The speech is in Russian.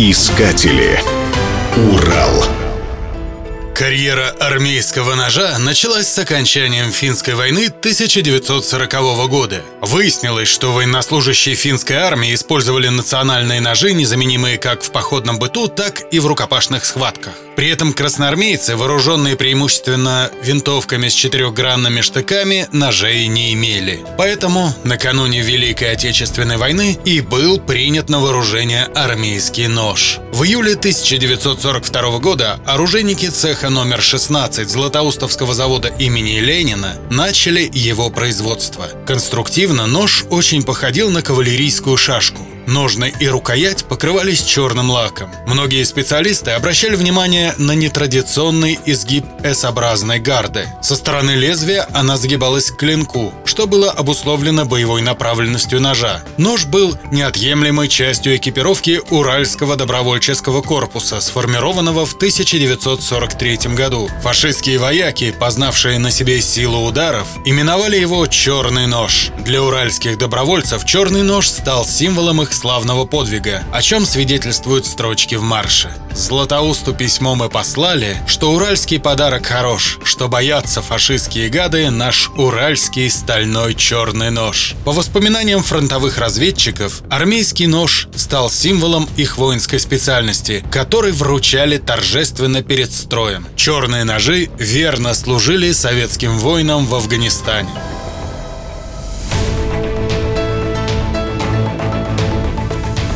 Искатели. Урал. Карьера армейского ножа началась с окончанием финской войны 1940 года. Выяснилось, что военнослужащие финской армии использовали национальные ножи, незаменимые как в походном быту, так и в рукопашных схватках. При этом красноармейцы, вооруженные преимущественно винтовками с четырехгранными штыками, ножей не имели. Поэтому накануне Великой Отечественной войны и был принят на вооружение армейский нож. В июле 1942 года оружейники цеха номер 16 Златоустовского завода имени Ленина начали его производство. Конструктивно нож очень походил на кавалерийскую шашку. Ножны и рукоять покрывались черным лаком. Многие специалисты обращали внимание на нетрадиционный изгиб S-образной гарды. Со стороны лезвия она загибалась к клинку, что было обусловлено боевой направленностью ножа. Нож был неотъемлемой частью экипировки Уральского добровольческого корпуса, сформированного в 1943 году. Фашистские вояки, познавшие на себе силу ударов, именовали его «черный нож». Для уральских добровольцев черный нож стал символом их славного подвига, о чем свидетельствуют строчки в марше. Златоусту письмо мы послали, что уральский подарок хорош, что боятся фашистские гады наш уральский стальной черный нож. По воспоминаниям фронтовых разведчиков, армейский нож стал символом их воинской специальности, который вручали торжественно перед строем. Черные ножи верно служили советским воинам в Афганистане.